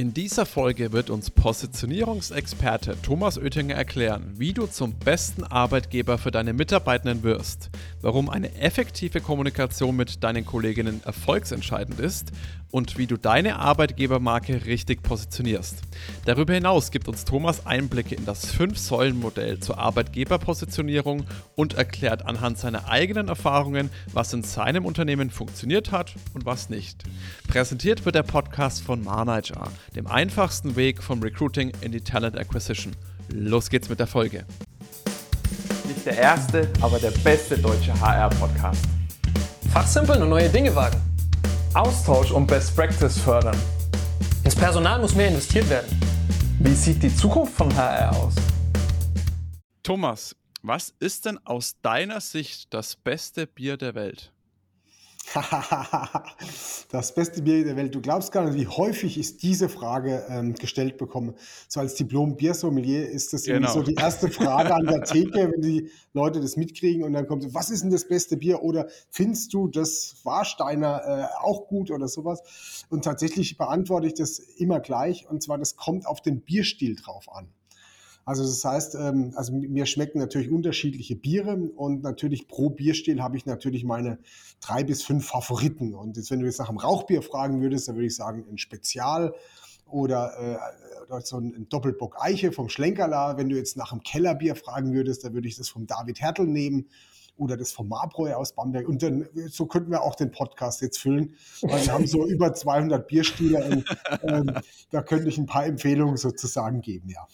In dieser Folge wird uns Positionierungsexperte Thomas Oettinger erklären, wie du zum besten Arbeitgeber für deine Mitarbeitenden wirst, warum eine effektive Kommunikation mit deinen Kolleginnen erfolgsentscheidend ist und wie du deine Arbeitgebermarke richtig positionierst. Darüber hinaus gibt uns Thomas Einblicke in das Fünf-Säulen-Modell zur Arbeitgeberpositionierung und erklärt anhand seiner eigenen Erfahrungen, was in seinem Unternehmen funktioniert hat und was nicht. Präsentiert wird der Podcast von Manager, dem einfachsten Weg vom Recruiting in die Talent Acquisition. Los geht's mit der Folge. Nicht der erste, aber der beste deutsche HR-Podcast. Fachsimpeln und neue Dinge wagen. Austausch und Best Practice fördern. Ins Personal muss mehr investiert werden. Wie sieht die Zukunft von HR aus? Thomas, was ist denn aus deiner Sicht das beste Bier der Welt? das beste Bier der Welt. Du glaubst gar nicht, wie häufig ich diese Frage ähm, gestellt bekomme. So als Diplom-Biersommelier ist das genau. so die erste Frage an der Theke, wenn die Leute das mitkriegen und dann kommt, so, was ist denn das beste Bier? Oder findest du das Warsteiner äh, auch gut oder sowas? Und tatsächlich beantworte ich das immer gleich. Und zwar, das kommt auf den Bierstil drauf an. Also das heißt, ähm, also mir schmecken natürlich unterschiedliche Biere und natürlich pro Bierstil habe ich natürlich meine drei bis fünf Favoriten. Und jetzt, wenn du jetzt nach einem Rauchbier fragen würdest, dann würde ich sagen ein Spezial oder, äh, oder so ein Doppelbock Eiche vom Schlenkerla. Wenn du jetzt nach einem Kellerbier fragen würdest, dann würde ich das vom David Hertel nehmen oder das vom Marbräu aus Bamberg. Und dann, so könnten wir auch den Podcast jetzt füllen, weil wir haben so über 200 Bierstile und ähm, da könnte ich ein paar Empfehlungen sozusagen geben, ja.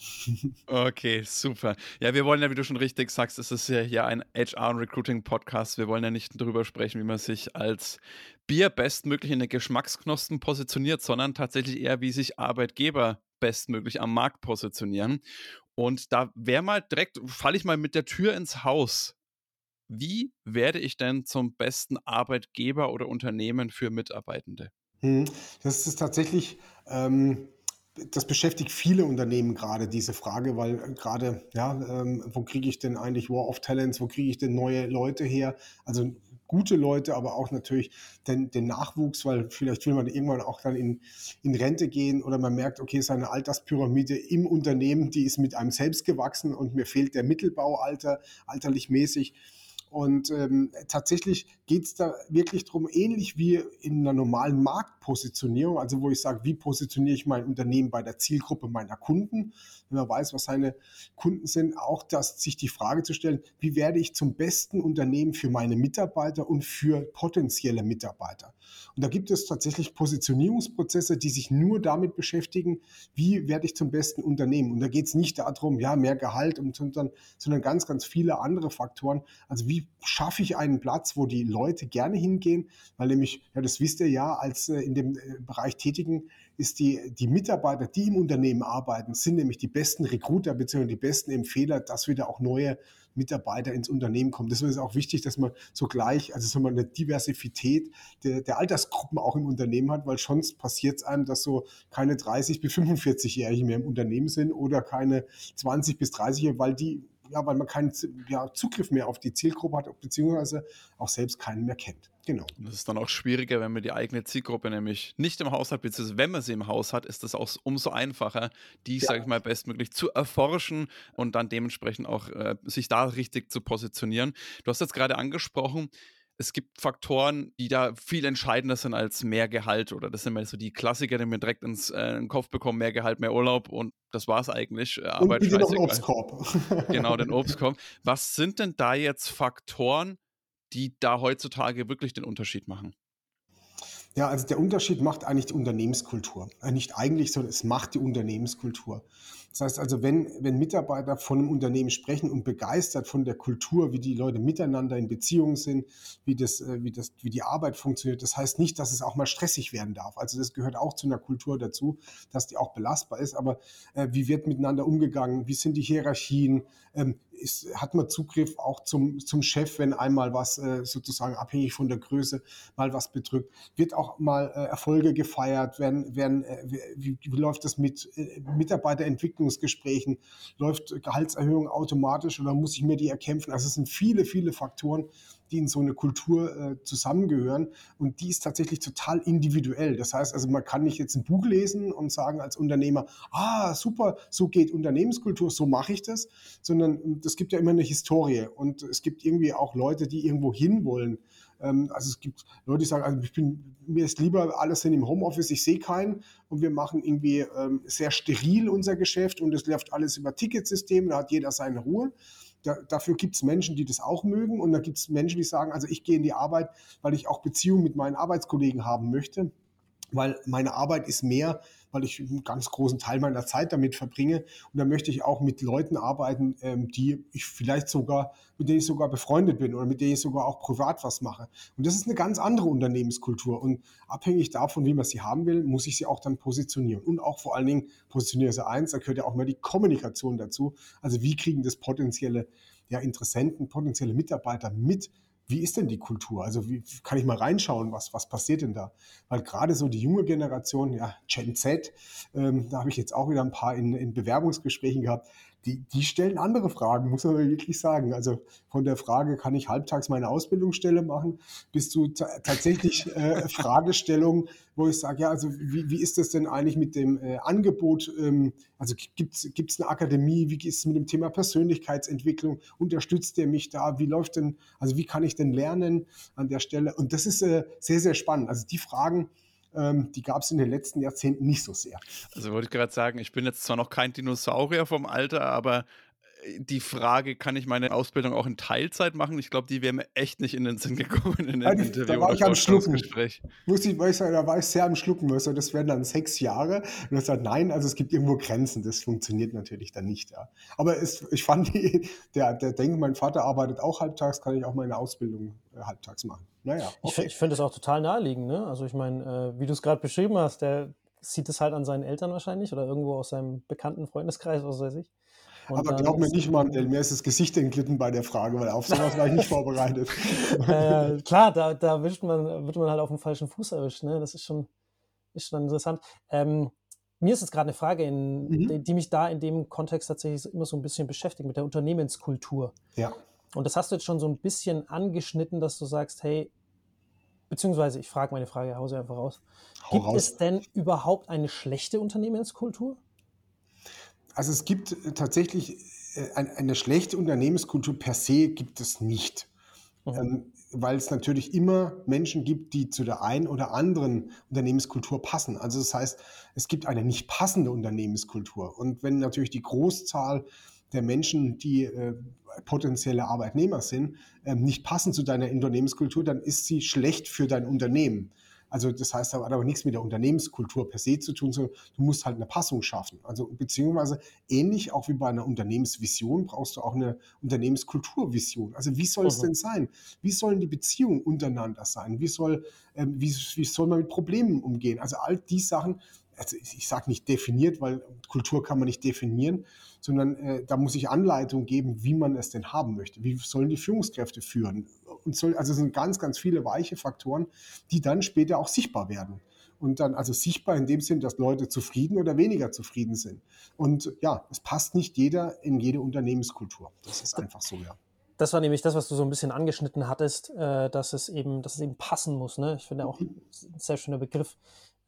Okay, super. Ja, wir wollen ja, wie du schon richtig sagst, es ist ja hier ein HR- und Recruiting-Podcast. Wir wollen ja nicht darüber sprechen, wie man sich als Bier bestmöglich in den Geschmacksknospen positioniert, sondern tatsächlich eher, wie sich Arbeitgeber bestmöglich am Markt positionieren. Und da wäre mal direkt, falle ich mal mit der Tür ins Haus wie werde ich denn zum besten Arbeitgeber oder Unternehmen für Mitarbeitende? Hm, das ist tatsächlich, ähm, das beschäftigt viele Unternehmen gerade, diese Frage, weil äh, gerade, ja, ähm, wo kriege ich denn eigentlich War of Talents, wo kriege ich denn neue Leute her? Also gute Leute, aber auch natürlich den, den Nachwuchs, weil vielleicht will man irgendwann auch dann in, in Rente gehen oder man merkt, okay, seine Alterspyramide im Unternehmen, die ist mit einem selbst gewachsen und mir fehlt der Mittelbaualter, alterlich mäßig. Und ähm, tatsächlich geht es da wirklich darum, ähnlich wie in einer normalen Marktpositionierung, also wo ich sage, wie positioniere ich mein Unternehmen bei der Zielgruppe meiner Kunden, wenn man weiß, was seine Kunden sind, auch das, sich die Frage zu stellen, wie werde ich zum besten Unternehmen für meine Mitarbeiter und für potenzielle Mitarbeiter. Und da gibt es tatsächlich Positionierungsprozesse, die sich nur damit beschäftigen, wie werde ich zum besten Unternehmen. Und da geht es nicht darum, ja, mehr Gehalt, sondern, sondern ganz, ganz viele andere Faktoren. Also wie schaffe ich einen Platz, wo die Leute gerne hingehen, weil nämlich, ja, das wisst ihr ja, als äh, in dem äh, Bereich Tätigen ist die, die Mitarbeiter, die im Unternehmen arbeiten, sind nämlich die besten Recruiter bzw. die besten Empfehler, dass wieder auch neue Mitarbeiter ins Unternehmen kommen. Deswegen ist es auch wichtig, dass man sogleich, also so eine Diversität der, der Altersgruppen auch im Unternehmen hat, weil sonst passiert es einem, dass so keine 30 bis 45-Jährigen mehr im Unternehmen sind oder keine 20 bis 30-Jährigen, weil die ja, weil man keinen ja, Zugriff mehr auf die Zielgruppe hat, beziehungsweise auch selbst keinen mehr kennt. Genau. Das ist dann auch schwieriger, wenn man die eigene Zielgruppe nämlich nicht im Haus hat, beziehungsweise wenn man sie im Haus hat, ist das auch umso einfacher, die, ja. sage ich mal, bestmöglich zu erforschen und dann dementsprechend auch äh, sich da richtig zu positionieren. Du hast jetzt gerade angesprochen, es gibt Faktoren, die da viel entscheidender sind als mehr Gehalt oder das sind mal so die Klassiker, die mir direkt ins äh, in Kopf bekommen, mehr Gehalt, mehr Urlaub und das war es eigentlich. Äh, Arbeit, und noch Obstkorb. genau, den Obstkorb. Was sind denn da jetzt Faktoren, die da heutzutage wirklich den Unterschied machen? Ja, also der Unterschied macht eigentlich die Unternehmenskultur. Äh, nicht eigentlich, sondern es macht die Unternehmenskultur. Das heißt also, wenn, wenn Mitarbeiter von einem Unternehmen sprechen und begeistert von der Kultur, wie die Leute miteinander in Beziehungen sind, wie, das, äh, wie, das, wie die Arbeit funktioniert, das heißt nicht, dass es auch mal stressig werden darf. Also das gehört auch zu einer Kultur dazu, dass die auch belastbar ist. Aber äh, wie wird miteinander umgegangen? Wie sind die Hierarchien? Ähm, ist, hat man Zugriff auch zum, zum Chef, wenn einmal was äh, sozusagen abhängig von der Größe mal was bedrückt? Wird auch mal äh, Erfolge gefeiert? Werden, werden, äh, wie, wie, läuft das mit äh, Mitarbeiterentwicklungsgesprächen? Läuft Gehaltserhöhung automatisch oder muss ich mir die erkämpfen? Also es sind viele, viele Faktoren, die in so eine Kultur äh, zusammengehören. Und die ist tatsächlich total individuell. Das heißt also, man kann nicht jetzt ein Buch lesen und sagen als Unternehmer, ah, super, so geht Unternehmenskultur, so mache ich das, sondern es gibt ja immer eine Historie und es gibt irgendwie auch Leute, die irgendwo hinwollen. Ähm, also es gibt Leute, die sagen, also ich bin, mir ist lieber, alles sind im Homeoffice, ich sehe keinen und wir machen irgendwie ähm, sehr steril unser Geschäft und es läuft alles über Ticketsystem, da hat jeder seine Ruhe. Da, dafür gibt es Menschen, die das auch mögen und da gibt es Menschen, die sagen, also ich gehe in die Arbeit, weil ich auch Beziehungen mit meinen Arbeitskollegen haben möchte weil meine Arbeit ist mehr, weil ich einen ganz großen Teil meiner Zeit damit verbringe. Und da möchte ich auch mit Leuten arbeiten, ähm, die ich vielleicht sogar, mit denen ich sogar befreundet bin oder mit denen ich sogar auch privat was mache. Und das ist eine ganz andere Unternehmenskultur. Und abhängig davon, wie man sie haben will, muss ich sie auch dann positionieren. Und auch vor allen Dingen positioniere sie eins, da gehört ja auch mal die Kommunikation dazu. Also wie kriegen das potenzielle ja, Interessenten, potenzielle Mitarbeiter mit, wie ist denn die Kultur? Also wie kann ich mal reinschauen, was, was passiert denn da? Weil gerade so die junge Generation, ja, Gen Z, ähm, da habe ich jetzt auch wieder ein paar in, in Bewerbungsgesprächen gehabt, die, die stellen andere Fragen, muss man wirklich sagen. Also von der Frage, kann ich halbtags meine Ausbildungsstelle machen, bis zu tatsächlich äh, Fragestellungen, wo ich sage, ja, also wie, wie ist das denn eigentlich mit dem äh, Angebot? Ähm, also gibt es eine Akademie? Wie ist es mit dem Thema Persönlichkeitsentwicklung? Unterstützt der mich da? Wie läuft denn, also wie kann ich denn lernen an der Stelle? Und das ist äh, sehr, sehr spannend. Also die Fragen, ähm, die gab es in den letzten Jahrzehnten nicht so sehr. Also wollte ich gerade sagen, ich bin jetzt zwar noch kein Dinosaurier vom Alter, aber die Frage, kann ich meine Ausbildung auch in Teilzeit machen? Ich glaube, die wäre mir echt nicht in den Sinn gekommen in dem Interview da war ich am Schlucken. Muss ich, weil ich sagen, da war ich sehr am Schlucken. Also das wären dann sechs Jahre. Und er sagt, nein, also es gibt irgendwo Grenzen. Das funktioniert natürlich dann nicht. Ja. Aber es, ich fand, die, der, der denkt, mein Vater arbeitet auch halbtags, kann ich auch meine Ausbildung äh, halbtags machen. Naja, okay. Ich, ich finde das auch total naheliegend. Ne? Also ich meine, äh, wie du es gerade beschrieben hast, der sieht es halt an seinen Eltern wahrscheinlich oder irgendwo aus seinem bekannten Freundeskreis, was weiß ich. Und Aber glaub mir nicht, Mandel, mir ist das Gesicht entglitten bei der Frage, weil auf sowas war ich nicht vorbereitet. äh, klar, da, da wischt man, wird man halt auf dem falschen Fuß erwischt. Ne? Das ist schon, ist schon interessant. Ähm, mir ist jetzt gerade eine Frage, in, mhm. die, die, mich da in dem Kontext tatsächlich immer so ein bisschen beschäftigt, mit der Unternehmenskultur. Ja. Und das hast du jetzt schon so ein bisschen angeschnitten, dass du sagst, hey, beziehungsweise ich frage meine Frage, hau sie einfach raus. Hau Gibt raus. es denn überhaupt eine schlechte Unternehmenskultur? Also es gibt äh, tatsächlich äh, eine schlechte Unternehmenskultur per se gibt es nicht. Mhm. Ähm, weil es natürlich immer Menschen gibt, die zu der einen oder anderen Unternehmenskultur passen. Also das heißt, es gibt eine nicht passende Unternehmenskultur. Und wenn natürlich die Großzahl der Menschen, die äh, potenzielle Arbeitnehmer sind, äh, nicht passen zu deiner Unternehmenskultur, dann ist sie schlecht für dein Unternehmen. Also das heißt, das hat aber nichts mit der Unternehmenskultur per se zu tun, sondern du musst halt eine Passung schaffen. Also beziehungsweise ähnlich auch wie bei einer Unternehmensvision brauchst du auch eine Unternehmenskulturvision. Also wie soll es mhm. denn sein? Wie sollen die Beziehungen untereinander sein? Wie soll, ähm, wie, wie soll man mit Problemen umgehen? Also all die Sachen, also ich, ich sage nicht definiert, weil Kultur kann man nicht definieren, sondern äh, da muss ich Anleitung geben, wie man es denn haben möchte. Wie sollen die Führungskräfte führen? Und soll, also es sind ganz, ganz viele weiche Faktoren, die dann später auch sichtbar werden. Und dann also sichtbar in dem Sinn, dass Leute zufrieden oder weniger zufrieden sind. Und ja, es passt nicht jeder in jede Unternehmenskultur. Das ist einfach so, ja. Das war nämlich das, was du so ein bisschen angeschnitten hattest, äh, dass es eben, dass es eben passen muss. Ne? Ich finde auch mhm. ein sehr schöner Begriff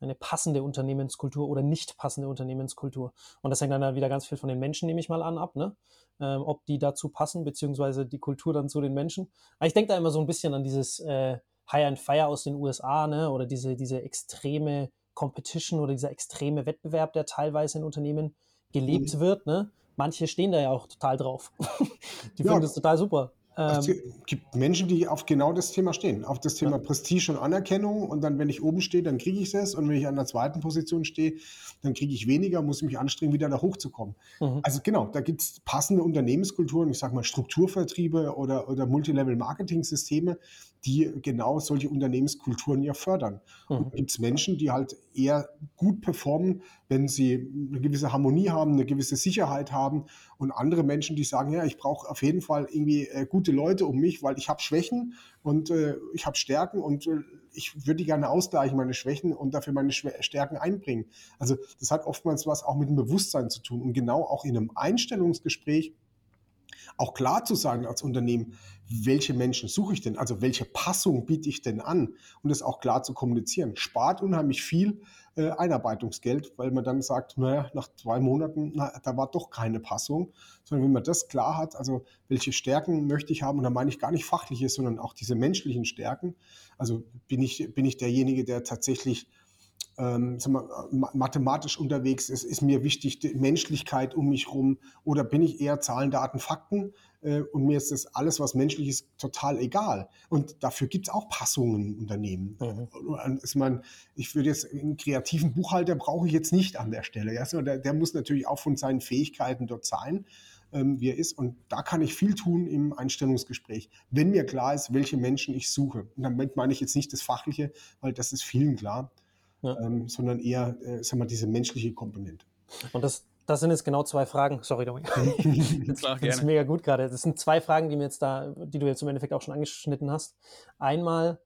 eine passende Unternehmenskultur oder nicht passende Unternehmenskultur. Und das hängt dann wieder ganz viel von den Menschen, nehme ich mal an, ab, ne? Ähm, ob die dazu passen, beziehungsweise die Kultur dann zu den Menschen. Aber ich denke da immer so ein bisschen an dieses äh, High and Fire aus den USA, ne? Oder diese, diese extreme Competition oder dieser extreme Wettbewerb, der teilweise in Unternehmen gelebt mhm. wird, ne? Manche stehen da ja auch total drauf. die ja. finden das total super. Es gibt Menschen, die auf genau das Thema stehen, auf das Thema ja. Prestige und Anerkennung. Und dann, wenn ich oben stehe, dann kriege ich es. Und wenn ich an der zweiten Position stehe, dann kriege ich weniger, muss mich anstrengen, wieder da hochzukommen. Mhm. Also genau, da gibt es passende Unternehmenskulturen, ich sage mal Strukturvertriebe oder, oder Multilevel-Marketing-Systeme, die genau solche Unternehmenskulturen ja fördern. Mhm. Und gibt es Menschen, die halt eher gut performen, wenn sie eine gewisse Harmonie haben, eine gewisse Sicherheit haben und andere Menschen, die sagen, ja, ich brauche auf jeden Fall irgendwie äh, gute Leute um mich, weil ich habe Schwächen und äh, ich habe Stärken und äh, ich würde gerne ausgleichen, meine Schwächen und dafür meine Stärken einbringen. Also das hat oftmals was auch mit dem Bewusstsein zu tun und genau auch in einem Einstellungsgespräch auch klar zu sagen als Unternehmen, welche Menschen suche ich denn, also welche Passung biete ich denn an und das auch klar zu kommunizieren. Spart unheimlich viel äh, Einarbeitungsgeld, weil man dann sagt, naja, nach zwei Monaten, na, da war doch keine Passung, sondern wenn man das klar hat, also welche Stärken möchte ich haben, und da meine ich gar nicht fachliche, sondern auch diese menschlichen Stärken. Also bin ich, bin ich derjenige, der tatsächlich ähm, wir, mathematisch unterwegs ist, ist mir wichtig die Menschlichkeit um mich rum oder bin ich eher Zahlen, Daten, Fakten äh, und mir ist das alles, was menschlich ist, total egal. Und dafür gibt es auch Passungen im Unternehmen. Mhm. Ich, meine, ich würde jetzt einen kreativen Buchhalter brauche ich jetzt nicht an der Stelle. Ja? Der, der muss natürlich auch von seinen Fähigkeiten dort sein ähm, wie er ist. Und da kann ich viel tun im Einstellungsgespräch, wenn mir klar ist, welche Menschen ich suche. Und damit meine ich jetzt nicht das Fachliche, weil das ist vielen klar ja. ähm, sondern eher, äh, sag mal, diese menschliche Komponente. Und das, das sind jetzt genau zwei Fragen. Sorry, Dominik. das ist mega gut gerade. Das sind zwei Fragen, die mir jetzt da, die du jetzt im Endeffekt auch schon angeschnitten hast. Einmal,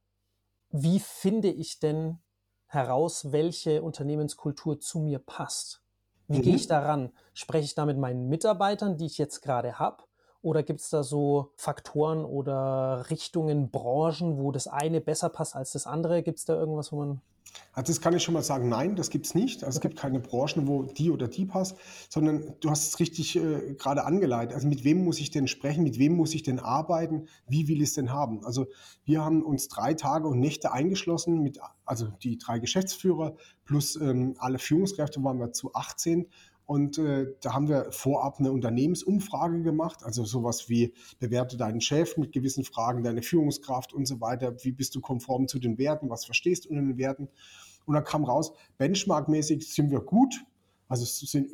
wie finde ich denn heraus, welche Unternehmenskultur zu mir passt? Wie mhm. gehe ich daran? Spreche ich da mit meinen Mitarbeitern, die ich jetzt gerade habe? Oder gibt es da so Faktoren oder Richtungen, Branchen, wo das eine besser passt als das andere? Gibt es da irgendwas, wo man also das kann ich schon mal sagen, nein, das gibt es nicht. Also es gibt keine Branchen, wo die oder die passt, sondern du hast es richtig äh, gerade angeleitet. Also mit wem muss ich denn sprechen, mit wem muss ich denn arbeiten, wie will ich es denn haben? Also wir haben uns drei Tage und Nächte eingeschlossen, mit, also die drei Geschäftsführer plus ähm, alle Führungskräfte waren wir zu 18 und äh, da haben wir vorab eine Unternehmensumfrage gemacht, also sowas wie bewerte deinen Chef mit gewissen Fragen, deine Führungskraft und so weiter. Wie bist du konform zu den Werten? Was verstehst du unter den Werten? Und da kam raus, benchmarkmäßig sind wir gut, also sind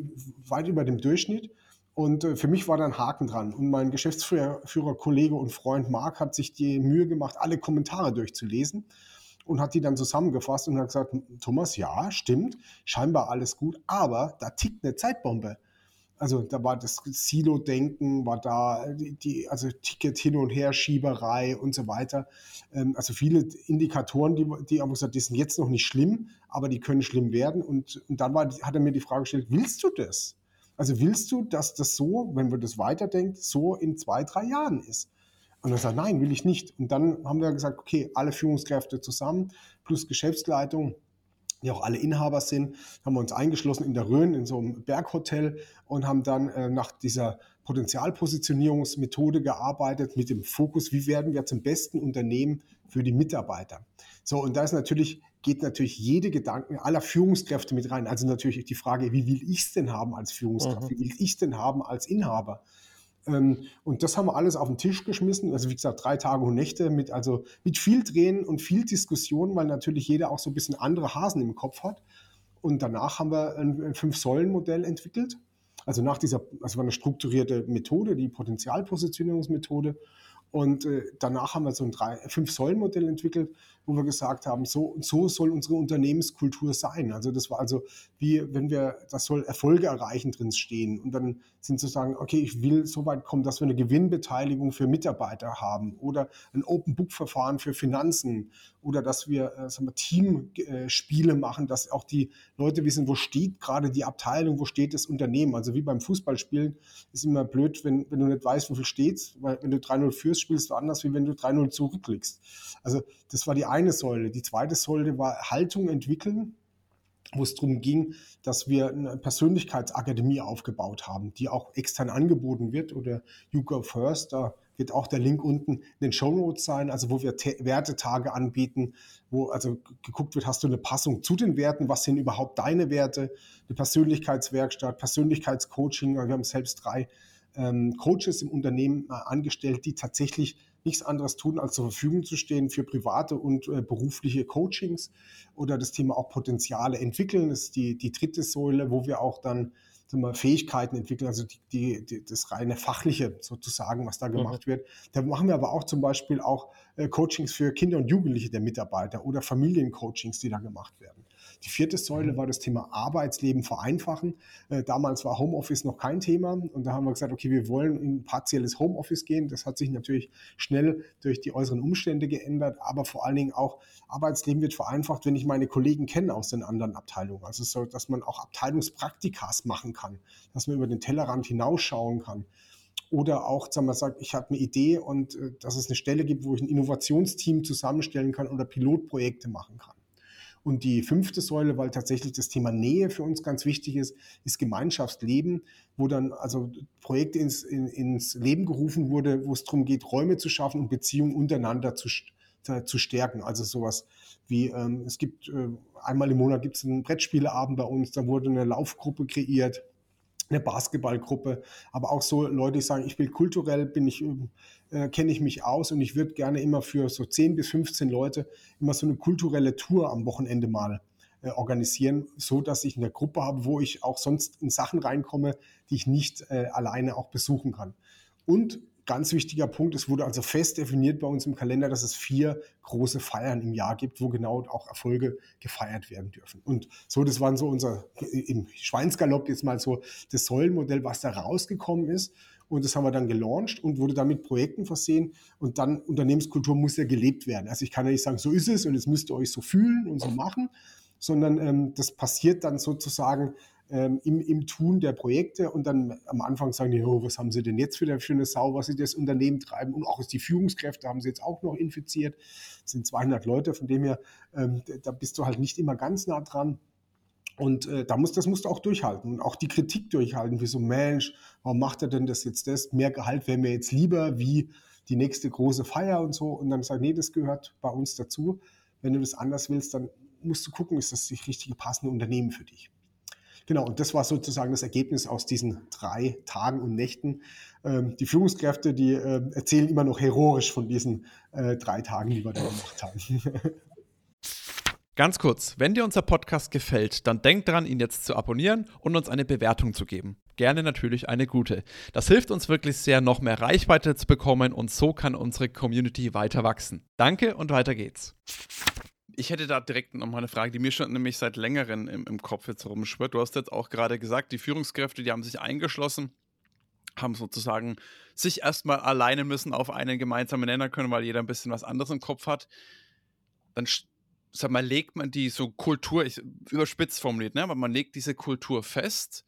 weit über dem Durchschnitt. Und äh, für mich war da ein Haken dran. Und mein Geschäftsführer, Kollege und Freund Marc hat sich die Mühe gemacht, alle Kommentare durchzulesen und hat die dann zusammengefasst und hat gesagt, Thomas, ja, stimmt, scheinbar alles gut, aber da tickt eine Zeitbombe. Also da war das Silo-Denken, war da die, die, also Ticket hin und her, Schieberei und so weiter. Ähm, also viele Indikatoren, die, die haben gesagt, die sind jetzt noch nicht schlimm, aber die können schlimm werden. Und, und dann war, hat er mir die Frage gestellt, willst du das? Also willst du, dass das so, wenn man das weiterdenkt, so in zwei, drei Jahren ist? Und er sagt, nein, will ich nicht. Und dann haben wir gesagt, okay, alle Führungskräfte zusammen plus Geschäftsleitung, die auch alle Inhaber sind, haben wir uns eingeschlossen in der Rhön in so einem Berghotel und haben dann äh, nach dieser Potenzialpositionierungsmethode gearbeitet mit dem Fokus, wie werden wir zum besten Unternehmen für die Mitarbeiter. So, und da ist natürlich, geht natürlich jede Gedanken aller Führungskräfte mit rein. Also natürlich die Frage, wie will ich es denn haben als Führungskraft? Mhm. Wie will ich es denn haben als Inhaber? Ähm, und das haben wir alles auf den Tisch geschmissen. Also wie gesagt, drei Tage und Nächte mit, also mit viel Drehen und viel Diskussion, weil natürlich jeder auch so ein bisschen andere Hasen im Kopf hat. Und danach haben wir ein Fünf-Säulen-Modell entwickelt. Also nach dieser, also war eine strukturierte Methode, die Potenzialpositionierungsmethode. Und äh, danach haben wir so ein Fünf-Säulen-Modell entwickelt, wo wir gesagt haben, so so soll unsere Unternehmenskultur sein. Also das war also wie, wenn wir, das soll Erfolge erreichen drin stehen. Und dann sind zu sagen, okay, ich will so weit kommen, dass wir eine Gewinnbeteiligung für Mitarbeiter haben oder ein Open-Book-Verfahren für Finanzen oder dass wir, äh, sagen wir Teamspiele machen, dass auch die Leute wissen, wo steht gerade die Abteilung, wo steht das Unternehmen. Also wie beim Fußballspielen ist immer blöd, wenn, wenn du nicht weißt, wofür steht, weil wenn du 3-0 führst, spielst du anders, wie wenn du 3-0 zurückliegst. Also das war die eine Säule. Die zweite Säule war Haltung entwickeln wo es darum ging, dass wir eine Persönlichkeitsakademie aufgebaut haben, die auch extern angeboten wird oder You Go First. Da wird auch der Link unten in den Show Notes sein, also wo wir Te Wertetage anbieten, wo also geguckt wird, hast du eine Passung zu den Werten, was sind überhaupt deine Werte, eine Persönlichkeitswerkstatt, Persönlichkeitscoaching. Wir haben selbst drei ähm, Coaches im Unternehmen äh, angestellt, die tatsächlich nichts anderes tun, als zur Verfügung zu stehen für private und äh, berufliche Coachings oder das Thema auch Potenziale entwickeln. Das ist die, die dritte Säule, wo wir auch dann wir, Fähigkeiten entwickeln, also die, die, die, das reine Fachliche sozusagen, was da mhm. gemacht mhm. wird. Da machen wir aber auch zum Beispiel auch äh, Coachings für Kinder und Jugendliche der Mitarbeiter oder Familiencoachings, die da gemacht werden. Die vierte Säule war das Thema Arbeitsleben vereinfachen. Äh, damals war Homeoffice noch kein Thema und da haben wir gesagt, okay, wir wollen in partielles Homeoffice gehen. Das hat sich natürlich schnell durch die äußeren Umstände geändert, aber vor allen Dingen auch Arbeitsleben wird vereinfacht, wenn ich meine Kollegen kenne aus den anderen Abteilungen. Also so, dass man auch Abteilungspraktikas machen kann, dass man über den Tellerrand hinausschauen kann. oder auch, sagen wir, sagt, ich habe eine Idee und äh, dass es eine Stelle gibt, wo ich ein Innovationsteam zusammenstellen kann oder Pilotprojekte machen kann. Und die fünfte Säule, weil tatsächlich das Thema Nähe für uns ganz wichtig ist, ist Gemeinschaftsleben, wo dann also Projekte ins, in, ins Leben gerufen wurde, wo es darum geht, Räume zu schaffen und Beziehungen untereinander zu, zu stärken. Also sowas wie, ähm, es gibt äh, einmal im Monat gibt es einen Brettspieleabend bei uns, da wurde eine Laufgruppe kreiert, eine Basketballgruppe, aber auch so Leute, die sagen, ich will kulturell, bin ich, äh, kenne ich mich aus und ich würde gerne immer für so 10 bis 15 Leute immer so eine kulturelle Tour am Wochenende mal äh, organisieren, so dass ich eine Gruppe habe, wo ich auch sonst in Sachen reinkomme, die ich nicht äh, alleine auch besuchen kann. Und ganz wichtiger Punkt, es wurde also fest definiert bei uns im Kalender, dass es vier große Feiern im Jahr gibt, wo genau auch Erfolge gefeiert werden dürfen. Und so, das waren so unser, im Schweinsgalopp jetzt mal so das Säulenmodell, was da rausgekommen ist. Und das haben wir dann gelauncht und wurde dann mit Projekten versehen. Und dann Unternehmenskultur muss ja gelebt werden. Also ich kann ja nicht sagen, so ist es und jetzt müsst ihr euch so fühlen und so machen, sondern ähm, das passiert dann sozusagen ähm, im, im Tun der Projekte und dann am Anfang sagen die, oh, was haben sie denn jetzt für eine Sau, was sie das Unternehmen treiben und auch die Führungskräfte haben sie jetzt auch noch infiziert. Das sind 200 Leute, von dem her, ähm, da bist du halt nicht immer ganz nah dran. Und äh, da muss, das musst du auch durchhalten und auch die Kritik durchhalten, wie so, Mensch, warum macht er denn das jetzt das? Mehr Gehalt wäre mir jetzt lieber wie die nächste große Feier und so. Und dann sagt, nee, das gehört bei uns dazu. Wenn du das anders willst, dann musst du gucken, ist das das richtige passende Unternehmen für dich. Genau, und das war sozusagen das Ergebnis aus diesen drei Tagen und Nächten. Ähm, die Führungskräfte, die äh, erzählen immer noch heroisch von diesen äh, drei Tagen, die wir da gemacht haben. Ganz kurz, wenn dir unser Podcast gefällt, dann denk dran, ihn jetzt zu abonnieren und uns eine Bewertung zu geben. Gerne natürlich eine gute. Das hilft uns wirklich sehr, noch mehr Reichweite zu bekommen und so kann unsere Community weiter wachsen. Danke und weiter geht's ich hätte da direkt noch mal eine Frage, die mir schon nämlich seit längerem im, im Kopf jetzt rumschwirrt. Du hast jetzt auch gerade gesagt, die Führungskräfte, die haben sich eingeschlossen, haben sozusagen sich erstmal alleine müssen auf einen gemeinsamen Nenner können, weil jeder ein bisschen was anderes im Kopf hat. Dann sag mal, legt man die so Kultur, ich, überspitzt formuliert, ne? aber man legt diese Kultur fest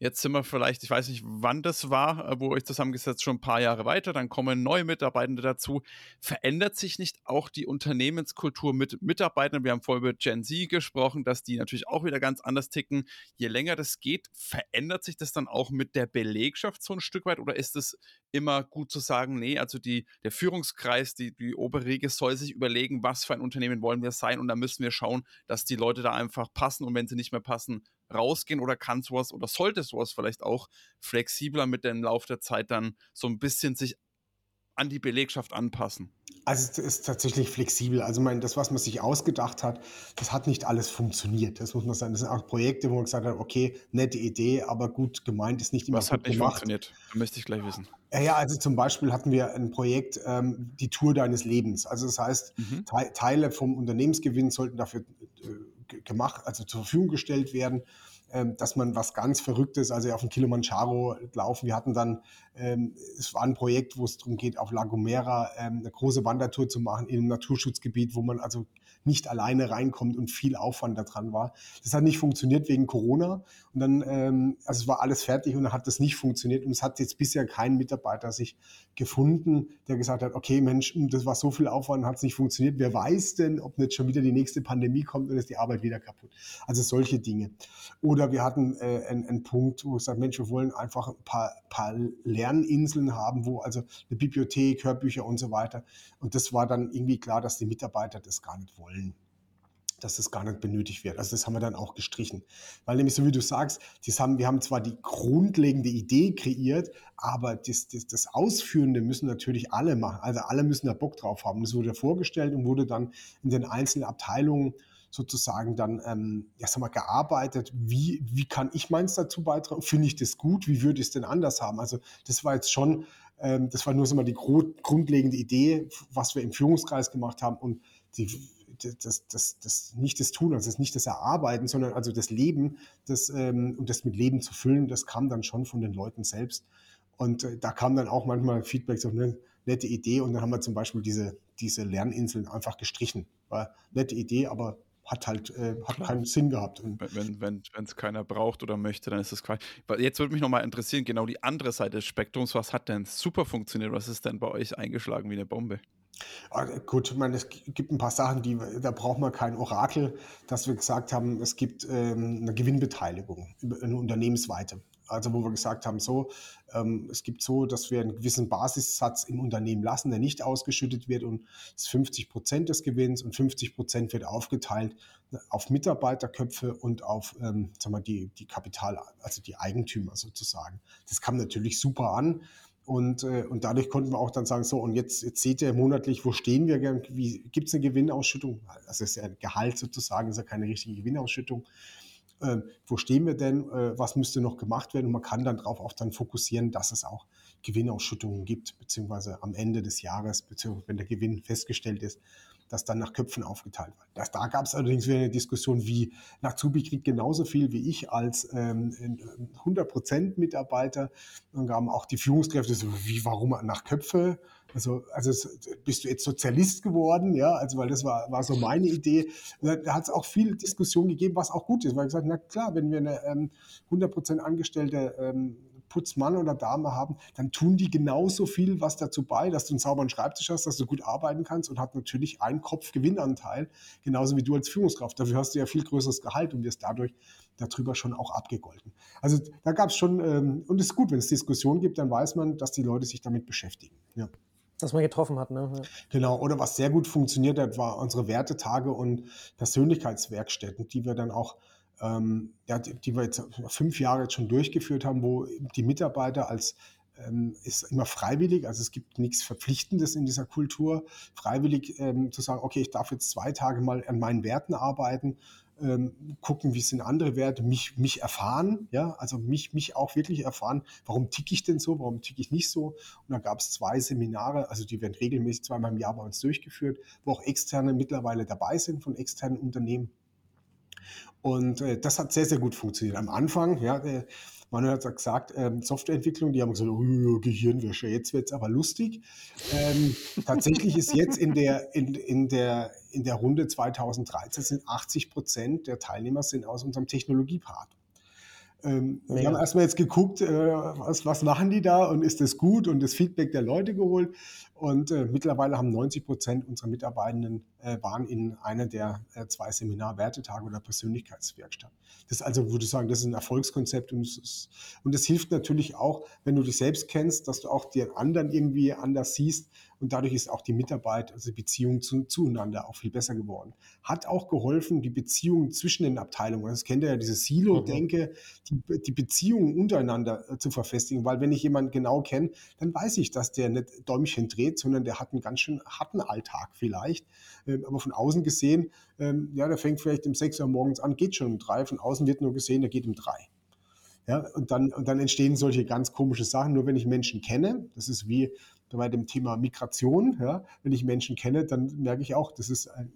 Jetzt sind wir vielleicht, ich weiß nicht, wann das war, äh, wo ich zusammengesetzt, schon ein paar Jahre weiter. Dann kommen neue Mitarbeitende dazu. Verändert sich nicht auch die Unternehmenskultur mit Mitarbeitern? Wir haben vorher über Gen Z gesprochen, dass die natürlich auch wieder ganz anders ticken. Je länger das geht, verändert sich das dann auch mit der Belegschaft so ein Stück weit? Oder ist es immer gut zu sagen, nee, also die, der Führungskreis, die, die obere Riege soll sich überlegen, was für ein Unternehmen wollen wir sein? Und da müssen wir schauen, dass die Leute da einfach passen. Und wenn sie nicht mehr passen, rausgehen oder kann sowas oder sollte sowas vielleicht auch flexibler mit dem Lauf der Zeit dann so ein bisschen sich an die Belegschaft anpassen? Also es ist tatsächlich flexibel. Also mein, das, was man sich ausgedacht hat, das hat nicht alles funktioniert. Das muss man sagen. Das sind auch Projekte, wo man gesagt hat, okay, nette Idee, aber gut gemeint ist nicht immer Was hat nicht gemacht. funktioniert? Da möchte ich gleich wissen. Ja, also zum Beispiel hatten wir ein Projekt, ähm, die Tour deines Lebens. Also das heißt, mhm. Te Teile vom Unternehmensgewinn sollten dafür äh, gemacht, also zur Verfügung gestellt werden. Ähm, dass man was ganz Verrücktes, also auf dem Kilimanjaro laufen. Wir hatten dann, ähm, es war ein Projekt, wo es darum geht, auf La Gomera ähm, eine große Wandertour zu machen in einem Naturschutzgebiet, wo man also nicht alleine reinkommt und viel Aufwand daran war. Das hat nicht funktioniert wegen Corona. Und dann, ähm, also es war alles fertig und dann hat das nicht funktioniert. Und es hat jetzt bisher kein Mitarbeiter sich gefunden, der gesagt hat, okay, Mensch, hm, das war so viel Aufwand, hat es nicht funktioniert. Wer weiß denn, ob nicht schon wieder die nächste Pandemie kommt und ist die Arbeit wieder kaputt. Also solche Dinge. Oder wir hatten äh, einen, einen Punkt, wo ich sage, Mensch, wir wollen einfach ein paar, paar Lerninseln haben, wo also eine Bibliothek, Hörbücher und so weiter. Und das war dann irgendwie klar, dass die Mitarbeiter das gar nicht wollen wollen dass das gar nicht benötigt wird. Also das haben wir dann auch gestrichen. Weil nämlich, so wie du sagst, das haben, wir haben zwar die grundlegende Idee kreiert, aber das, das, das Ausführende müssen natürlich alle machen. Also alle müssen da Bock drauf haben. Das wurde vorgestellt und wurde dann in den einzelnen Abteilungen sozusagen dann ähm, ja, sag mal, gearbeitet. Wie, wie kann ich meins dazu beitragen? Finde ich das gut? Wie würde ich es denn anders haben? Also das war jetzt schon, ähm, das war nur so mal die grundlegende Idee, was wir im Führungskreis gemacht haben und die das, das, das nicht das Tun, also das nicht das Erarbeiten, sondern also das Leben das, ähm, und das mit Leben zu füllen, das kam dann schon von den Leuten selbst. Und äh, da kam dann auch manchmal Feedback, so eine nette Idee und dann haben wir zum Beispiel diese, diese Lerninseln einfach gestrichen. War nette Idee, aber hat halt äh, hat keinen Sinn gehabt. Und wenn wenn wenn es keiner braucht oder möchte, dann ist es Quatsch. Jetzt würde mich noch mal interessieren, genau die andere Seite des Spektrums. Was hat denn super funktioniert? Was ist denn bei euch eingeschlagen wie eine Bombe? Ah, gut, ich meine, es gibt ein paar Sachen, die, da braucht man kein Orakel, dass wir gesagt haben, es gibt ähm, eine Gewinnbeteiligung, eine unternehmensweite. Also wo wir gesagt haben, so, ähm, es gibt so, dass wir einen gewissen Basissatz im Unternehmen lassen, der nicht ausgeschüttet wird und es ist 50 Prozent des Gewinns und 50 Prozent wird aufgeteilt auf Mitarbeiterköpfe und auf ähm, sagen wir, die, die Kapital, also die Eigentümer sozusagen. Das kam natürlich super an. Und, äh, und dadurch konnten wir auch dann sagen, so, und jetzt, jetzt seht ihr monatlich, wo stehen wir, gibt es eine Gewinnausschüttung? Das ist ja ein Gehalt sozusagen, ist ja keine richtige Gewinnausschüttung. Äh, wo stehen wir denn? Äh, was müsste noch gemacht werden? Und man kann dann darauf auch dann fokussieren, dass es auch Gewinnausschüttungen gibt, beziehungsweise am Ende des Jahres, beziehungsweise wenn der Gewinn festgestellt ist, das dann nach Köpfen aufgeteilt wird. Das, da gab es allerdings wieder eine Diskussion, wie Nazubi kriegt genauso viel wie ich als ähm, 100% Mitarbeiter. Dann gaben auch die Führungskräfte so, wie, warum nach Köpfe? Also, also bist du jetzt Sozialist geworden, ja, also weil das war, war so meine Idee. Da, hat es auch viel Diskussion gegeben, was auch gut ist, weil ich gesagt, na klar, wenn wir eine ähm, 100% Angestellte ähm, Putzmann oder Dame haben, dann tun die genauso viel was dazu bei, dass du einen sauberen Schreibtisch hast, dass du gut arbeiten kannst und hat natürlich einen Kopf Gewinnanteil, genauso wie du als Führungskraft. Dafür hast du ja viel größeres Gehalt und wirst dadurch darüber schon auch abgegolten. Also da gab es schon, ähm, und es ist gut, wenn es Diskussionen gibt, dann weiß man, dass die Leute sich damit beschäftigen. Ja. Dass man getroffen hat, ne? Ja. Genau, oder was sehr gut funktioniert hat, war unsere Wertetage und Persönlichkeitswerkstätten, die wir dann auch ähm, ja, die, die wir jetzt fünf Jahre jetzt schon durchgeführt haben, wo die Mitarbeiter als ähm, ist immer freiwillig, also es gibt nichts Verpflichtendes in dieser Kultur, freiwillig ähm, zu sagen, okay, ich darf jetzt zwei Tage mal an meinen Werten arbeiten, ähm, gucken, wie sind andere Werte, mich, mich erfahren, ja, also mich, mich auch wirklich erfahren, warum ticke ich denn so, warum ticke ich nicht so. Und da gab es zwei Seminare, also die werden regelmäßig zweimal im Jahr bei uns durchgeführt, wo auch Externe mittlerweile dabei sind von externen Unternehmen und äh, das hat sehr, sehr gut funktioniert. Am Anfang, ja, der Manuel hat gesagt, ähm, Softwareentwicklung, die haben gesagt, oh, Gehirnwäsche, jetzt wird's aber lustig. Ähm, tatsächlich ist jetzt in der, in, in, der, in der Runde 2013 sind 80 Prozent der Teilnehmer sind aus unserem Technologiepart. Ähm, wir haben erstmal jetzt geguckt, äh, was, was machen die da und ist das gut und das Feedback der Leute geholt. Und äh, mittlerweile haben 90 Prozent unserer Mitarbeitenden äh, waren in einer der äh, zwei Seminar-Wertetage oder Persönlichkeitswerkstatt. Das ist also, würde ich sagen, das ist ein Erfolgskonzept und es, ist, und das hilft natürlich auch, wenn du dich selbst kennst, dass du auch die anderen irgendwie anders siehst und dadurch ist auch die Mitarbeit, also die Beziehung zu, zueinander auch viel besser geworden. Hat auch geholfen, die Beziehung zwischen den Abteilungen, das kennt ihr ja, diese Silo-Denke, mhm. die, die Beziehungen untereinander äh, zu verfestigen, weil wenn ich jemanden genau kenne, dann weiß ich, dass der nicht Däumchen dreht, sondern der hat einen ganz schön harten Alltag vielleicht. Ähm, aber von außen gesehen, ähm, ja, der fängt vielleicht um sechs Uhr morgens an, geht schon um drei, von außen wird nur gesehen, der geht um drei. Ja, und dann, und dann entstehen solche ganz komische Sachen. Nur wenn ich Menschen kenne, das ist wie bei dem Thema Migration, ja, wenn ich Menschen kenne, dann merke ich auch, das ist ein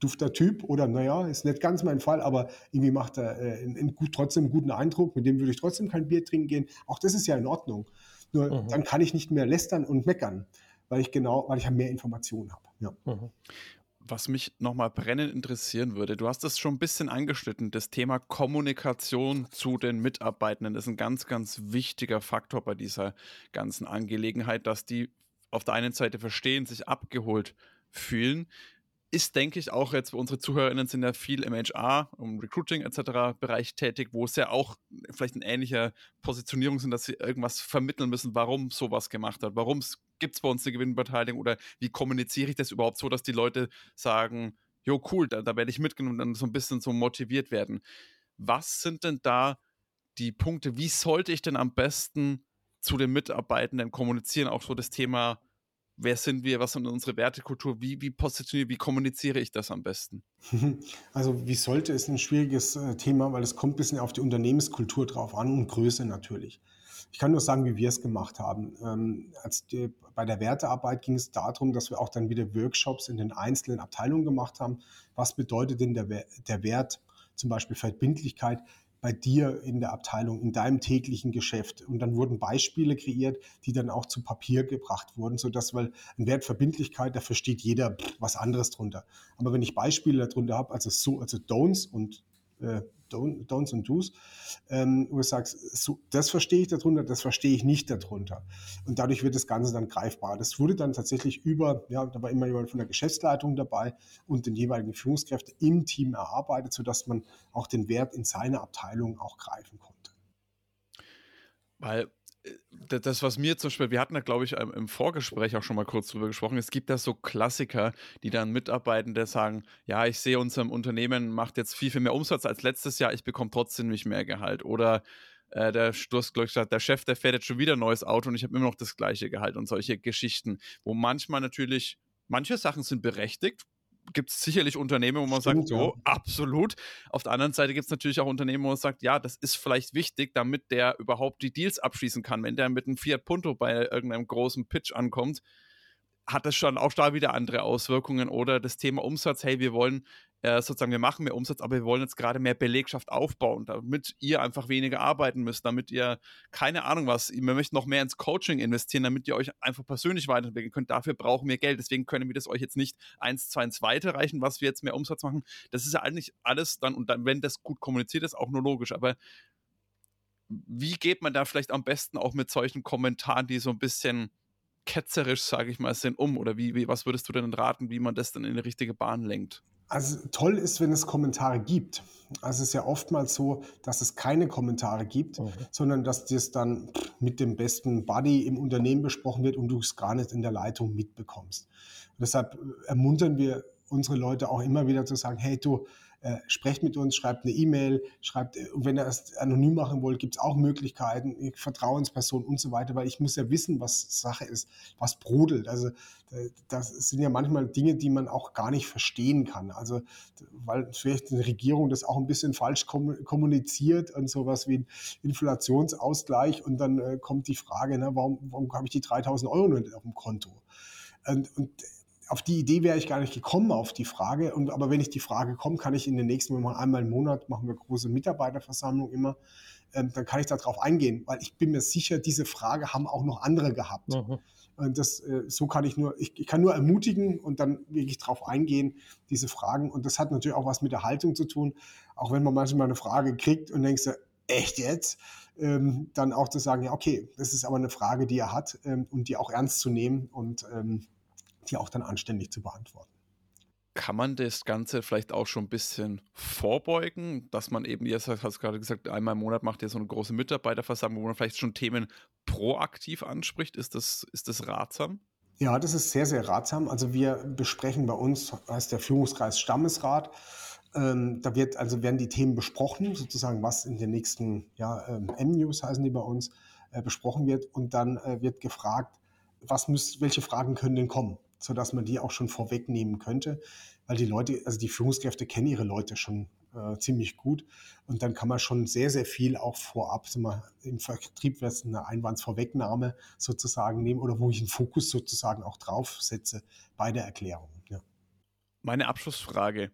dufter Typ oder naja, ist nicht ganz mein Fall, aber irgendwie macht er äh, einen, einen gut, trotzdem einen guten Eindruck, mit dem würde ich trotzdem kein Bier trinken gehen. Auch das ist ja in Ordnung. Nur mhm. dann kann ich nicht mehr lästern und meckern, weil ich genau, weil ich mehr Informationen habe. Ja. Mhm was mich nochmal brennend interessieren würde, du hast es schon ein bisschen angeschnitten, das Thema Kommunikation zu den Mitarbeitenden ist ein ganz, ganz wichtiger Faktor bei dieser ganzen Angelegenheit, dass die auf der einen Seite verstehen, sich abgeholt fühlen. Ist, denke ich, auch jetzt, unsere ZuhörerInnen sind ja viel im HR, im Recruiting etc. Bereich tätig, wo es ja auch vielleicht in ähnlicher Positionierung sind, dass sie irgendwas vermitteln müssen, warum sowas gemacht hat, warum es gibt es bei uns eine Gewinnbeteiligung oder wie kommuniziere ich das überhaupt so, dass die Leute sagen, jo, cool, da, da werde ich mitgenommen und dann so ein bisschen so motiviert werden. Was sind denn da die Punkte, wie sollte ich denn am besten zu den Mitarbeitenden kommunizieren, auch so das Thema, wer sind wir, was sind unsere Wertekultur, wie, wie positioniere, wie kommuniziere ich das am besten? Also wie sollte es ein schwieriges äh, Thema, weil es kommt ein bisschen auf die Unternehmenskultur drauf an und Größe natürlich. Ich kann nur sagen, wie wir es gemacht haben. Ähm, die, bei der Wertearbeit ging es darum, dass wir auch dann wieder Workshops in den einzelnen Abteilungen gemacht haben. Was bedeutet denn der, der Wert, zum Beispiel Verbindlichkeit? bei dir in der Abteilung, in deinem täglichen Geschäft. Und dann wurden Beispiele kreiert, die dann auch zu Papier gebracht wurden, sodass, weil ein Wertverbindlichkeit, da versteht jeder was anderes drunter. Aber wenn ich Beispiele darunter habe, also so, also Don'ts und äh, Don'ts und Do's, ähm, wo du sagst, so, das verstehe ich darunter, das verstehe ich nicht darunter. Und dadurch wird das Ganze dann greifbar. Das wurde dann tatsächlich über, ja, da war immer jemand von der Geschäftsleitung dabei und den jeweiligen Führungskräften im Team erarbeitet, sodass man auch den Wert in seiner Abteilung auch greifen konnte. Weil das, was mir zum Beispiel, wir hatten da, glaube ich, im Vorgespräch auch schon mal kurz drüber gesprochen, es gibt da so Klassiker, die dann Mitarbeitende sagen, ja, ich sehe, unserem Unternehmen macht jetzt viel, viel mehr Umsatz als letztes Jahr, ich bekomme trotzdem nicht mehr Gehalt. Oder äh, der, ich, gesagt, der Chef, der fährt jetzt schon wieder ein neues Auto und ich habe immer noch das gleiche Gehalt und solche Geschichten, wo manchmal natürlich, manche Sachen sind berechtigt, gibt es sicherlich Unternehmen, wo man Stimmt, sagt, so, ja. absolut. Auf der anderen Seite gibt es natürlich auch Unternehmen, wo man sagt, ja, das ist vielleicht wichtig, damit der überhaupt die Deals abschließen kann. Wenn der mit einem Fiat Punto bei irgendeinem großen Pitch ankommt, hat das schon auch da wieder andere Auswirkungen. Oder das Thema Umsatz, hey, wir wollen äh, sozusagen, wir machen mehr Umsatz, aber wir wollen jetzt gerade mehr Belegschaft aufbauen, damit ihr einfach weniger arbeiten müsst, damit ihr, keine Ahnung was, wir möchten noch mehr ins Coaching investieren, damit ihr euch einfach persönlich weiterentwickeln könnt. Dafür brauchen wir Geld. Deswegen können wir das euch jetzt nicht eins, zwei ins weiterreichen, was wir jetzt mehr Umsatz machen. Das ist ja eigentlich alles dann, und dann, wenn das gut kommuniziert ist, auch nur logisch. Aber wie geht man da vielleicht am besten auch mit solchen Kommentaren, die so ein bisschen ketzerisch, sage ich mal, sind, um? Oder wie, wie, was würdest du denn raten, wie man das dann in die richtige Bahn lenkt? Also toll ist, wenn es Kommentare gibt. Also es ist ja oftmals so, dass es keine Kommentare gibt, okay. sondern dass das dann mit dem besten Buddy im Unternehmen besprochen wird und du es gar nicht in der Leitung mitbekommst. Und deshalb ermuntern wir unsere Leute auch immer wieder zu sagen, hey du, äh, sprecht mit uns, schreibt eine E-Mail, schreibt, äh, und wenn ihr es anonym machen wollt, gibt es auch Möglichkeiten, Vertrauensperson und so weiter, weil ich muss ja wissen, was Sache ist, was brodelt. Also äh, das sind ja manchmal Dinge, die man auch gar nicht verstehen kann. Also weil vielleicht eine Regierung das auch ein bisschen falsch kommuniziert und sowas wie ein Inflationsausgleich und dann äh, kommt die Frage, ne, warum, warum habe ich die 3000 Euro nicht auf dem Konto? Und, und auf die Idee wäre ich gar nicht gekommen, auf die Frage. Und, aber wenn ich die Frage komme, kann ich in den nächsten Mal einmal im Monat, machen wir große Mitarbeiterversammlung immer, ähm, dann kann ich darauf eingehen, weil ich bin mir sicher, diese Frage haben auch noch andere gehabt. Mhm. Und das, äh, so kann ich nur, ich, ich kann nur ermutigen und dann wirklich darauf eingehen, diese Fragen. Und das hat natürlich auch was mit der Haltung zu tun. Auch wenn man manchmal eine Frage kriegt und denkst, echt jetzt? Ähm, dann auch zu sagen, ja, okay, das ist aber eine Frage, die er hat ähm, und die auch ernst zu nehmen und ähm, die auch dann anständig zu beantworten. Kann man das Ganze vielleicht auch schon ein bisschen vorbeugen, dass man eben, jetzt hast du gerade gesagt, einmal im Monat macht ihr so eine große Mitarbeiterversammlung, wo man vielleicht schon Themen proaktiv anspricht? Ist das, ist das ratsam? Ja, das ist sehr, sehr ratsam. Also wir besprechen bei uns, heißt der Führungskreis Stammesrat, ähm, da wird, also werden die Themen besprochen, sozusagen, was in den nächsten ja, ähm, M-News heißen die bei uns, äh, besprochen wird. Und dann äh, wird gefragt, was müsst, welche Fragen können denn kommen? Sodass man die auch schon vorwegnehmen könnte, weil die Leute, also die Führungskräfte kennen ihre Leute schon äh, ziemlich gut und dann kann man schon sehr, sehr viel auch vorab, wir, im Vertrieb wäre es eine Einwandsvorwegnahme sozusagen nehmen oder wo ich einen Fokus sozusagen auch drauf setze bei der Erklärung. Ja. Meine Abschlussfrage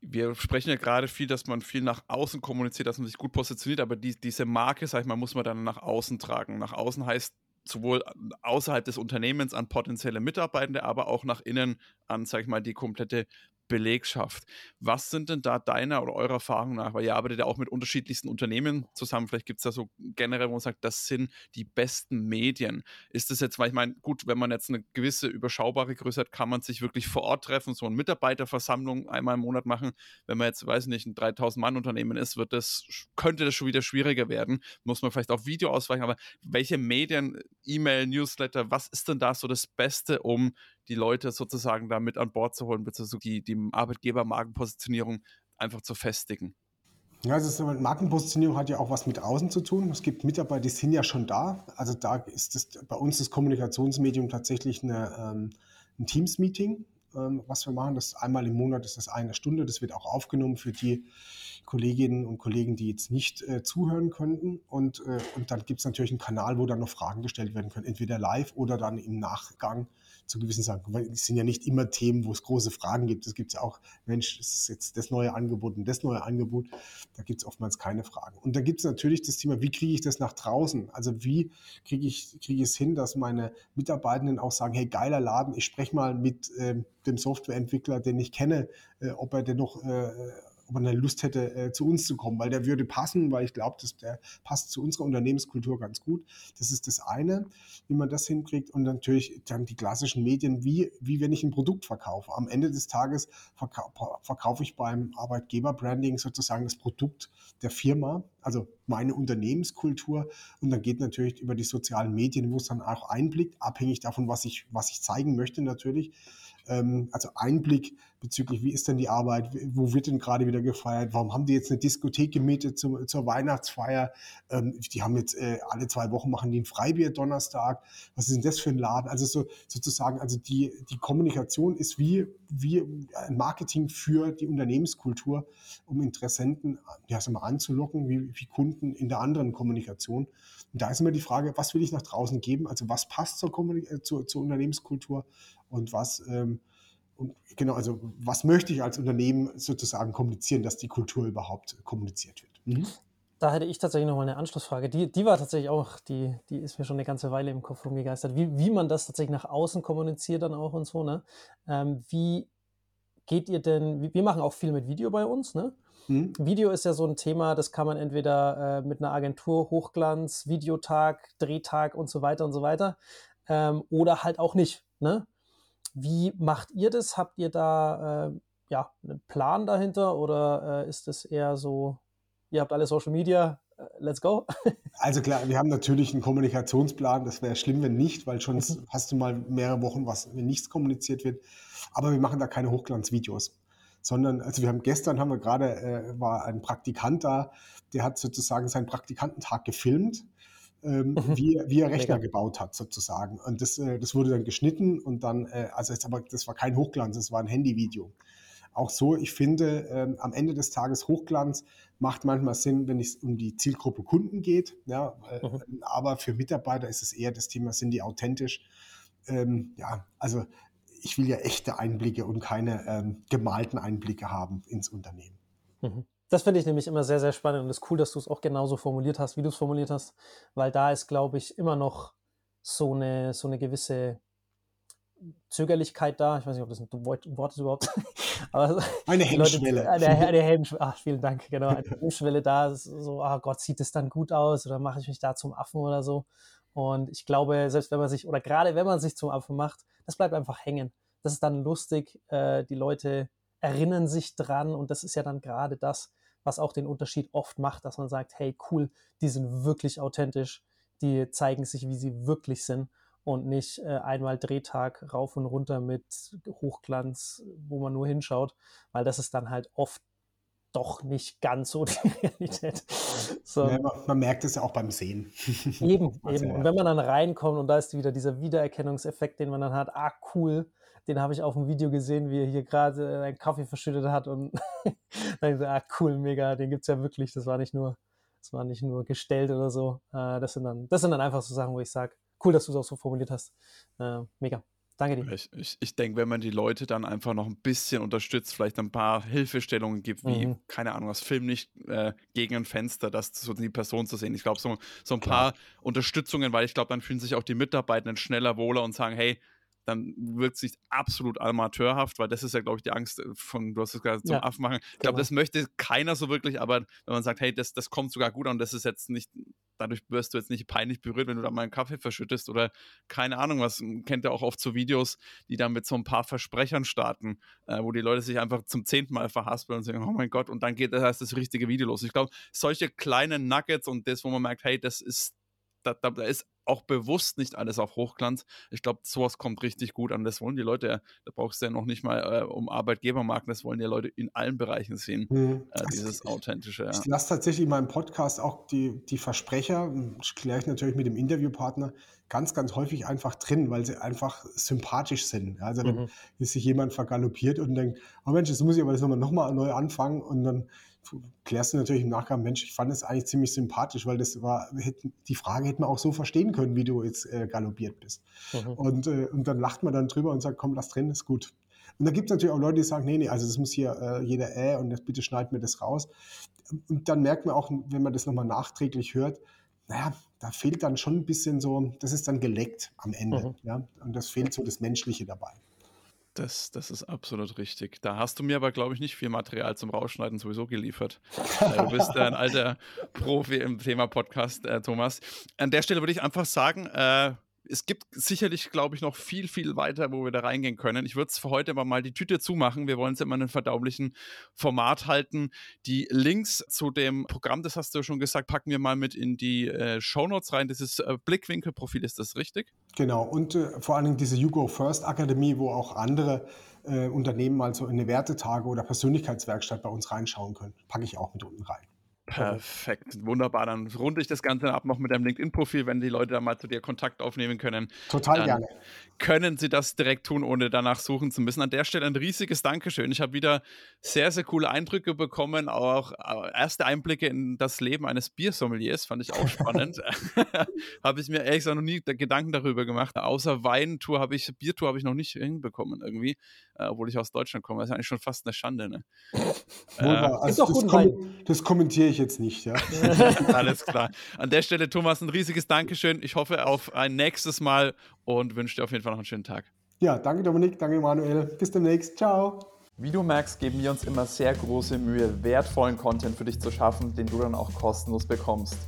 wir sprechen ja gerade viel, dass man viel nach außen kommuniziert, dass man sich gut positioniert, aber die, diese Marke, sag ich mal, muss man dann nach außen tragen. Nach außen heißt sowohl außerhalb des Unternehmens an potenzielle Mitarbeitende, aber auch nach innen an, sag ich mal, die komplette Belegschaft. Was sind denn da deiner oder eurer Erfahrung nach, weil ihr arbeitet ja auch mit unterschiedlichsten Unternehmen zusammen, vielleicht gibt es da so generell, wo man sagt, das sind die besten Medien. Ist das jetzt, weil ich meine, gut, wenn man jetzt eine gewisse überschaubare Größe hat, kann man sich wirklich vor Ort treffen, so eine Mitarbeiterversammlung einmal im Monat machen. Wenn man jetzt, weiß ich nicht, ein 3000-Mann-Unternehmen ist, wird das, könnte das schon wieder schwieriger werden. Muss man vielleicht auf Video ausweichen, aber welche Medien, E-Mail, Newsletter, was ist denn da so das Beste, um die Leute sozusagen da mit an Bord zu holen, beziehungsweise die, die Arbeitgeber-Markenpositionierung einfach zu festigen? Ja, also Markenpositionierung hat ja auch was mit außen zu tun. Es gibt Mitarbeiter, die sind ja schon da. Also da ist das, bei uns das Kommunikationsmedium tatsächlich eine, ähm, ein Teams-Meeting, ähm, was wir machen. Das einmal im Monat ist das eine Stunde. Das wird auch aufgenommen für die Kolleginnen und Kollegen, die jetzt nicht äh, zuhören könnten. Und, äh, und dann gibt es natürlich einen Kanal, wo dann noch Fragen gestellt werden können, entweder live oder dann im Nachgang zu gewissen Sachen. Weil es sind ja nicht immer Themen, wo es große Fragen gibt. Es gibt ja auch, Mensch, das ist jetzt das neue Angebot und das neue Angebot. Da gibt es oftmals keine Fragen. Und dann gibt es natürlich das Thema, wie kriege ich das nach draußen? Also wie kriege ich, kriege ich es hin, dass meine Mitarbeitenden auch sagen, hey, geiler Laden, ich spreche mal mit äh, dem Softwareentwickler, den ich kenne, äh, ob er denn noch äh, ob er eine Lust hätte, äh, zu uns zu kommen, weil der würde passen, weil ich glaube, dass der passt zu unserer Unternehmenskultur ganz gut. Das ist das eine, wie man das hinkriegt. Und natürlich dann die klassischen Medien, wie, wie wenn ich ein Produkt verkaufe. Am Ende des Tages verkau verkaufe ich beim Arbeitgeber-Branding sozusagen das Produkt der Firma, also meine Unternehmenskultur. Und dann geht natürlich über die sozialen Medien, wo es dann auch einblickt, abhängig davon, was ich, was ich zeigen möchte natürlich ähm, also Einblick bezüglich, wie ist denn die Arbeit, wo wird denn gerade wieder gefeiert, warum haben die jetzt eine Diskothek gemietet zum, zur Weihnachtsfeier, ähm, die haben jetzt äh, alle zwei Wochen machen die ein Freibier Donnerstag, was ist denn das für ein Laden, also so, sozusagen, also die, die Kommunikation ist wie, wie ein Marketing für die Unternehmenskultur, um Interessenten ja, mal anzulocken, wie, wie Kunden in der anderen Kommunikation. Und da ist immer die Frage, was will ich nach draußen geben? Also was passt zur, Kommunik äh, zur, zur Unternehmenskultur? Und was, ähm, und genau, also was möchte ich als Unternehmen sozusagen kommunizieren, dass die Kultur überhaupt kommuniziert wird. Mhm. Da hätte ich tatsächlich noch mal eine Anschlussfrage. Die, die war tatsächlich auch, die, die ist mir schon eine ganze Weile im Kopf rumgegeistert, wie, wie man das tatsächlich nach außen kommuniziert dann auch und so. Ne? Ähm, wie geht ihr denn, wir machen auch viel mit Video bei uns, ne? Mhm. Video ist ja so ein Thema, das kann man entweder äh, mit einer Agentur, Hochglanz, Videotag, Drehtag und so weiter und so weiter, ähm, oder halt auch nicht. Ne? Wie macht ihr das? Habt ihr da äh, ja, einen Plan dahinter oder äh, ist es eher so, ihr habt alle Social Media, äh, let's go? also klar, wir haben natürlich einen Kommunikationsplan. Das wäre schlimm, wenn nicht, weil schon mhm. hast du mal mehrere Wochen, was, wenn nichts kommuniziert wird. Aber wir machen da keine Hochglanzvideos sondern also wir haben gestern haben wir gerade äh, war ein Praktikant da, der hat sozusagen seinen Praktikantentag gefilmt ähm, mhm. wie, wie er Rechner Mega. gebaut hat, sozusagen. Und das, äh, das wurde dann geschnitten und dann, äh, also jetzt aber das war kein Hochglanz, das war ein Handyvideo. Auch so, ich finde, ähm, am Ende des Tages Hochglanz macht manchmal Sinn, wenn es um die Zielgruppe Kunden geht. Ja, äh, mhm. Aber für Mitarbeiter ist es eher das Thema, sind die authentisch? Ähm, ja, also ich will ja echte Einblicke und keine ähm, gemalten Einblicke haben ins Unternehmen. Mhm. Das finde ich nämlich immer sehr, sehr spannend und es ist cool, dass du es auch genauso formuliert hast, wie du es formuliert hast, weil da ist, glaube ich, immer noch so eine, so eine gewisse Zögerlichkeit da. Ich weiß nicht, ob das ein Wort ist überhaupt. Aber eine Hemmschwelle. Leute, eine, eine Hemmschwelle. Ach, vielen Dank. Genau, eine Hemmschwelle da. So, ah oh Gott, sieht es dann gut aus oder mache ich mich da zum Affen oder so. Und ich glaube, selbst wenn man sich, oder gerade wenn man sich zum Affen macht, das bleibt einfach hängen. Das ist dann lustig. Äh, die Leute erinnern sich dran und das ist ja dann gerade das, was auch den Unterschied oft macht, dass man sagt, hey cool, die sind wirklich authentisch, die zeigen sich, wie sie wirklich sind und nicht äh, einmal Drehtag rauf und runter mit Hochglanz, wo man nur hinschaut, weil das ist dann halt oft doch nicht ganz so die Realität. So. Ja, man, merkt es ja auch beim Sehen. Eben, also, eben. Und wenn man dann reinkommt und da ist wieder dieser Wiedererkennungseffekt, den man dann hat, ah cool, den habe ich auf dem Video gesehen, wie er hier gerade äh, einen Kaffee verschüttet hat und dann ah cool, mega, den gibt es ja wirklich. Das war nicht nur, das war nicht nur gestellt oder so. Äh, das sind dann, das sind dann einfach so Sachen, wo ich sage, cool, dass du es auch so formuliert hast. Äh, mega. Danke dir. Ich, ich, ich denke, wenn man die Leute dann einfach noch ein bisschen unterstützt, vielleicht ein paar Hilfestellungen gibt, wie, mhm. keine Ahnung, das Film nicht äh, gegen ein Fenster, das so die Person zu sehen. Ich glaube, so, so ein Klar. paar Unterstützungen, weil ich glaube, dann fühlen sich auch die Mitarbeitenden schneller wohler und sagen, hey, dann wirkt sich absolut amateurhaft, weil das ist ja, glaube ich, die Angst von, du hast es gerade zum ja, Affen machen. Ich glaube, genau. das möchte keiner so wirklich, aber wenn man sagt, hey, das, das kommt sogar gut an, das ist jetzt nicht, dadurch wirst du jetzt nicht peinlich berührt, wenn du da mal einen Kaffee verschüttest oder keine Ahnung was. Kennt ihr auch oft so Videos, die dann mit so ein paar Versprechern starten, äh, wo die Leute sich einfach zum zehnten Mal verhaspeln und sagen, oh mein Gott, und dann geht das heißt das richtige Video los. Ich glaube, solche kleinen Nuggets und das, wo man merkt, hey, das ist, da, da ist auch bewusst nicht alles auf Hochglanz. Ich glaube, sowas kommt richtig gut an. Das wollen die Leute, da brauchst du ja noch nicht mal äh, um Arbeitgebermarken, das wollen die Leute in allen Bereichen sehen, mhm. äh, dieses also, Authentische. Ja. Ich lasse tatsächlich in meinem Podcast auch die, die Versprecher, kläre ich natürlich mit dem Interviewpartner, ganz, ganz häufig einfach drin, weil sie einfach sympathisch sind. Also wenn mhm. sich jemand vergaloppiert und denkt, oh Mensch, jetzt muss ich aber das nochmal noch mal neu anfangen und dann klärst du natürlich im Nachgang, Mensch, ich fand es eigentlich ziemlich sympathisch, weil das war, die Frage hätte man auch so verstehen können, wie du jetzt äh, galoppiert bist. Mhm. Und, äh, und dann lacht man dann drüber und sagt, komm, lass drin, ist gut. Und da gibt es natürlich auch Leute, die sagen, nee, nee, also das muss hier äh, jeder äh und das, bitte schneid mir das raus. Und dann merkt man auch, wenn man das nochmal nachträglich hört, naja, da fehlt dann schon ein bisschen so, das ist dann geleckt am Ende. Mhm. Ja? Und das fehlt so das Menschliche dabei. Das, das ist absolut richtig. Da hast du mir aber, glaube ich, nicht viel Material zum Rausschneiden sowieso geliefert. Äh, du bist ein alter Profi im Thema Podcast, äh, Thomas. An der Stelle würde ich einfach sagen, äh, es gibt sicherlich, glaube ich, noch viel, viel weiter, wo wir da reingehen können. Ich würde es für heute aber mal die Tüte zumachen. Wir wollen es immer in einem verdaulichen Format halten. Die Links zu dem Programm, das hast du schon gesagt, packen wir mal mit in die äh, Shownotes rein. Dieses äh, Blickwinkelprofil, ist das richtig? Genau. Und äh, vor allen Dingen diese You Go First Akademie, wo auch andere äh, Unternehmen mal so in eine Wertetage oder Persönlichkeitswerkstatt bei uns reinschauen können. Packe ich auch mit unten rein. Perfekt, wunderbar. Dann runde ich das Ganze ab noch mit deinem LinkedIn-Profil, wenn die Leute da mal zu dir Kontakt aufnehmen können. Total gerne. Können sie das direkt tun, ohne danach suchen zu müssen. An der Stelle ein riesiges Dankeschön. Ich habe wieder sehr, sehr coole Eindrücke bekommen, auch äh, erste Einblicke in das Leben eines Biersommeliers, fand ich auch spannend. habe ich mir ehrlich gesagt noch nie Gedanken darüber gemacht. Außer Weintour habe ich, Biertour habe ich noch nicht hinbekommen irgendwie, äh, obwohl ich aus Deutschland komme. Das ist eigentlich schon fast eine Schande. Ne? Äh, also das, kom das kommentiere ich jetzt nicht, ja. Alles klar. An der Stelle, Thomas, ein riesiges Dankeschön. Ich hoffe auf ein nächstes Mal und wünsche dir auf jeden Fall noch einen schönen Tag. Ja, danke Dominik, danke Manuel. Bis demnächst. Ciao. Wie du merkst, geben wir uns immer sehr große Mühe, wertvollen Content für dich zu schaffen, den du dann auch kostenlos bekommst.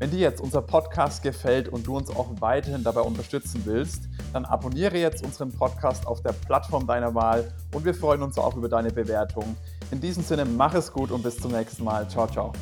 Wenn dir jetzt unser Podcast gefällt und du uns auch weiterhin dabei unterstützen willst, dann abonniere jetzt unseren Podcast auf der Plattform deiner Wahl und wir freuen uns auch über deine Bewertung. In diesem Sinne, mach es gut und bis zum nächsten Mal. Ciao, ciao.